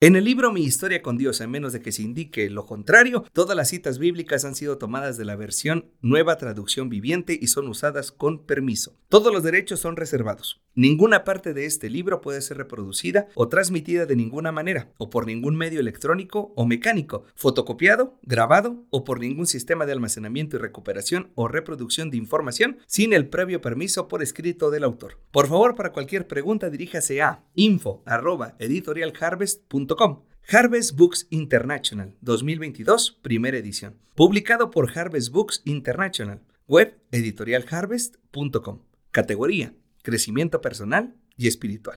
En el libro Mi historia con Dios, a menos de que se indique lo contrario, todas las citas bíblicas han sido tomadas de la versión Nueva Traducción Viviente y son usadas con permiso. Todos los derechos son reservados. Ninguna parte de este libro puede ser reproducida o transmitida de ninguna manera, o por ningún medio electrónico o mecánico, fotocopiado, grabado o por ningún sistema de almacenamiento y recuperación o reproducción de información sin el previo permiso por escrito del autor. Por favor, para cualquier pregunta diríjase a info@editorialharvest.com Harvest Books International 2022, primera edición. Publicado por Harvest Books International. Web editorialharvest.com. Categoría: Crecimiento personal y espiritual.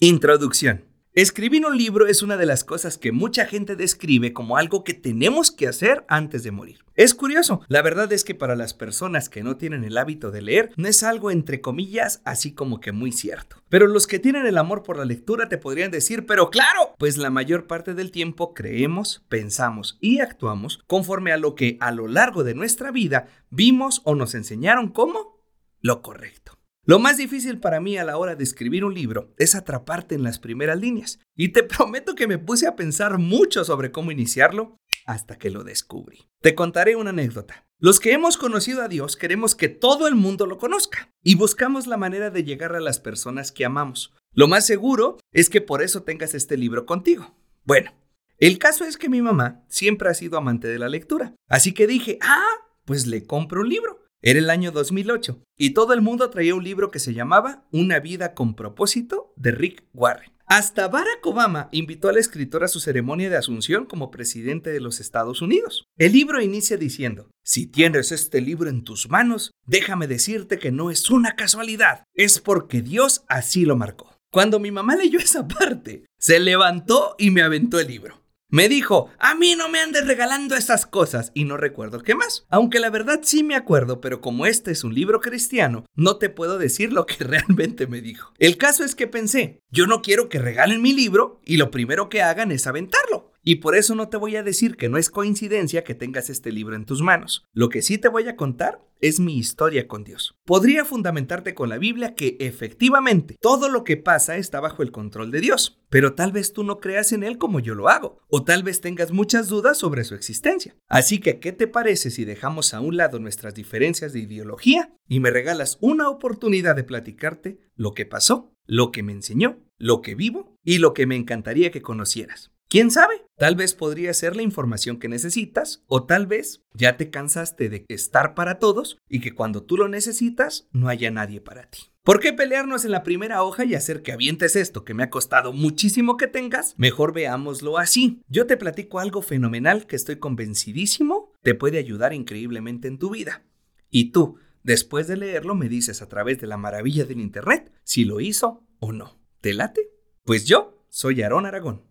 Introducción. Escribir un libro es una de las cosas que mucha gente describe como algo que tenemos que hacer antes de morir. Es curioso, la verdad es que para las personas que no tienen el hábito de leer, no es algo entre comillas así como que muy cierto. Pero los que tienen el amor por la lectura te podrían decir, pero claro, pues la mayor parte del tiempo creemos, pensamos y actuamos conforme a lo que a lo largo de nuestra vida vimos o nos enseñaron como lo correcto. Lo más difícil para mí a la hora de escribir un libro es atraparte en las primeras líneas. Y te prometo que me puse a pensar mucho sobre cómo iniciarlo hasta que lo descubrí. Te contaré una anécdota. Los que hemos conocido a Dios queremos que todo el mundo lo conozca y buscamos la manera de llegar a las personas que amamos. Lo más seguro es que por eso tengas este libro contigo. Bueno, el caso es que mi mamá siempre ha sido amante de la lectura, así que dije, ah, pues le compro un libro. Era el año 2008 y todo el mundo traía un libro que se llamaba Una vida con propósito de Rick Warren. Hasta Barack Obama invitó al escritor a su ceremonia de asunción como presidente de los Estados Unidos. El libro inicia diciendo, si tienes este libro en tus manos, déjame decirte que no es una casualidad, es porque Dios así lo marcó. Cuando mi mamá leyó esa parte, se levantó y me aventó el libro. Me dijo, a mí no me andes regalando esas cosas y no recuerdo qué más. Aunque la verdad sí me acuerdo, pero como este es un libro cristiano, no te puedo decir lo que realmente me dijo. El caso es que pensé, yo no quiero que regalen mi libro y lo primero que hagan es aventarlo. Y por eso no te voy a decir que no es coincidencia que tengas este libro en tus manos. Lo que sí te voy a contar es mi historia con Dios. Podría fundamentarte con la Biblia que efectivamente todo lo que pasa está bajo el control de Dios, pero tal vez tú no creas en Él como yo lo hago, o tal vez tengas muchas dudas sobre su existencia. Así que, ¿qué te parece si dejamos a un lado nuestras diferencias de ideología y me regalas una oportunidad de platicarte lo que pasó, lo que me enseñó, lo que vivo y lo que me encantaría que conocieras? ¿Quién sabe? Tal vez podría ser la información que necesitas o tal vez ya te cansaste de estar para todos y que cuando tú lo necesitas no haya nadie para ti. ¿Por qué pelearnos en la primera hoja y hacer que avientes esto que me ha costado muchísimo que tengas? Mejor veámoslo así. Yo te platico algo fenomenal que estoy convencidísimo te puede ayudar increíblemente en tu vida. Y tú, después de leerlo, me dices a través de la maravilla del Internet si lo hizo o no. ¿Te late? Pues yo soy Aarón Aragón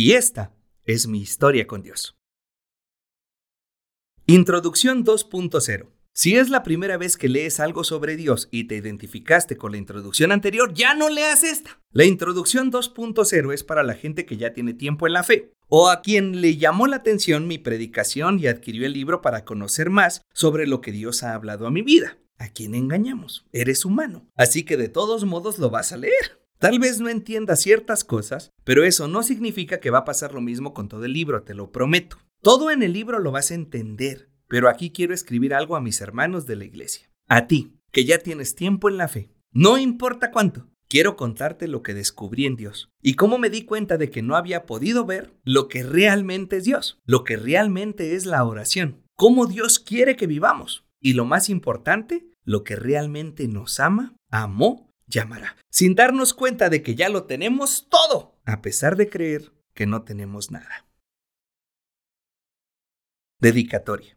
y esta es mi historia con Dios. Introducción 2.0. Si es la primera vez que lees algo sobre Dios y te identificaste con la introducción anterior, ya no leas esta. La introducción 2.0 es para la gente que ya tiene tiempo en la fe, o a quien le llamó la atención mi predicación y adquirió el libro para conocer más sobre lo que Dios ha hablado a mi vida. ¿A quién engañamos? Eres humano, así que de todos modos lo vas a leer. Tal vez no entiendas ciertas cosas, pero eso no significa que va a pasar lo mismo con todo el libro, te lo prometo. Todo en el libro lo vas a entender, pero aquí quiero escribir algo a mis hermanos de la iglesia. A ti, que ya tienes tiempo en la fe. No importa cuánto. Quiero contarte lo que descubrí en Dios y cómo me di cuenta de que no había podido ver lo que realmente es Dios, lo que realmente es la oración, cómo Dios quiere que vivamos y lo más importante, lo que realmente nos ama, amó llamará, sin darnos cuenta de que ya lo tenemos todo, a pesar de creer que no tenemos nada. Dedicatoria.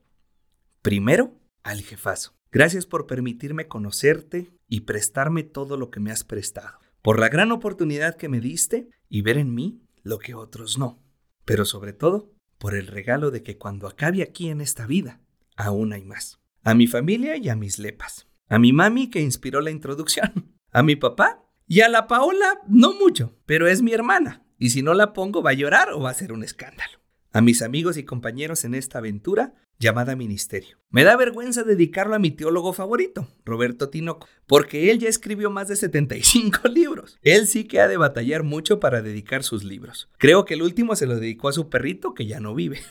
Primero, al jefazo. Gracias por permitirme conocerte y prestarme todo lo que me has prestado, por la gran oportunidad que me diste y ver en mí lo que otros no, pero sobre todo por el regalo de que cuando acabe aquí en esta vida, aún hay más. A mi familia y a mis lepas. A mi mami que inspiró la introducción. A mi papá y a la Paola no mucho, pero es mi hermana. Y si no la pongo va a llorar o va a ser un escándalo. a mis amigos y compañeros en esta aventura llamada ministerio. Me da vergüenza dedicarlo a mi teólogo favorito, Roberto Tinoco, porque él ya escribió más de 75 libros. Él sí que ha de batallar mucho para dedicar sus libros. Creo que el último se lo dedicó a su perrito que ya no vive.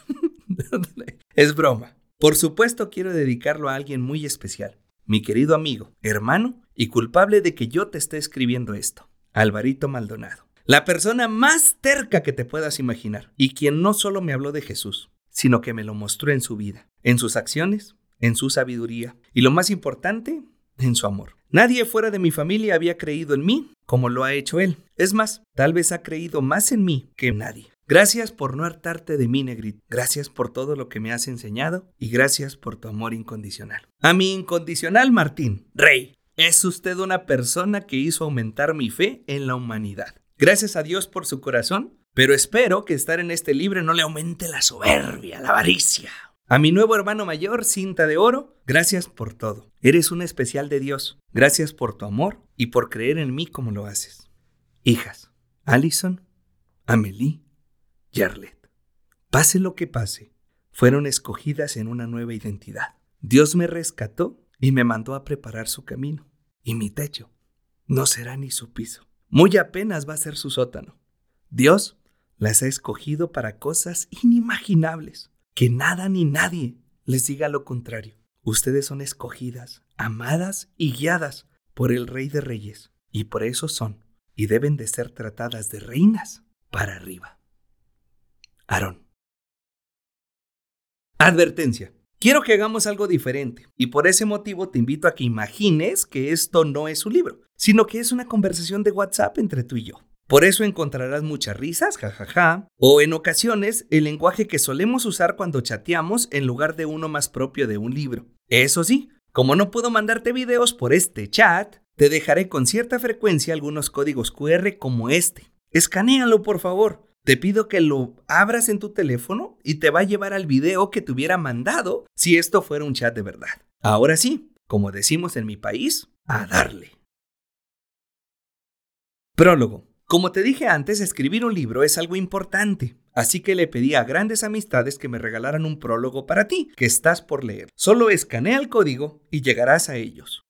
es broma. Por supuesto quiero dedicarlo a alguien muy especial, mi querido amigo, hermano y culpable de que yo te esté escribiendo esto, Alvarito Maldonado. La persona más terca que te puedas imaginar y quien no solo me habló de Jesús, sino que me lo mostró en su vida, en sus acciones, en su sabiduría y lo más importante, en su amor. Nadie fuera de mi familia había creído en mí como lo ha hecho él. Es más, tal vez ha creído más en mí que en nadie. Gracias por no hartarte de mí, Negrit. Gracias por todo lo que me has enseñado y gracias por tu amor incondicional. A mi incondicional Martín, Rey, es usted una persona que hizo aumentar mi fe en la humanidad. Gracias a Dios por su corazón pero espero que estar en este libro no le aumente la soberbia, la avaricia. A mi nuevo hermano mayor, cinta de oro, gracias por todo. Eres un especial de Dios. Gracias por tu amor y por creer en mí como lo haces. Hijas, Allison, Amelie y Arlette. Pase lo que pase, fueron escogidas en una nueva identidad. Dios me rescató y me mandó a preparar su camino. Y mi techo no será ni su piso. Muy apenas va a ser su sótano. Dios las ha escogido para cosas inimaginables. Que nada ni nadie les diga lo contrario. Ustedes son escogidas, amadas y guiadas por el Rey de Reyes, y por eso son, y deben de ser tratadas de reinas para arriba. Aarón. Advertencia. Quiero que hagamos algo diferente, y por ese motivo te invito a que imagines que esto no es un libro, sino que es una conversación de WhatsApp entre tú y yo. Por eso encontrarás muchas risas, jajaja, o en ocasiones el lenguaje que solemos usar cuando chateamos en lugar de uno más propio de un libro. Eso sí, como no puedo mandarte videos por este chat, te dejaré con cierta frecuencia algunos códigos QR como este. Escanéalo, por favor. Te pido que lo abras en tu teléfono y te va a llevar al video que te hubiera mandado si esto fuera un chat de verdad. Ahora sí, como decimos en mi país, a darle. Prólogo. Como te dije antes, escribir un libro es algo importante, así que le pedí a grandes amistades que me regalaran un prólogo para ti, que estás por leer. Solo escanea el código y llegarás a ellos.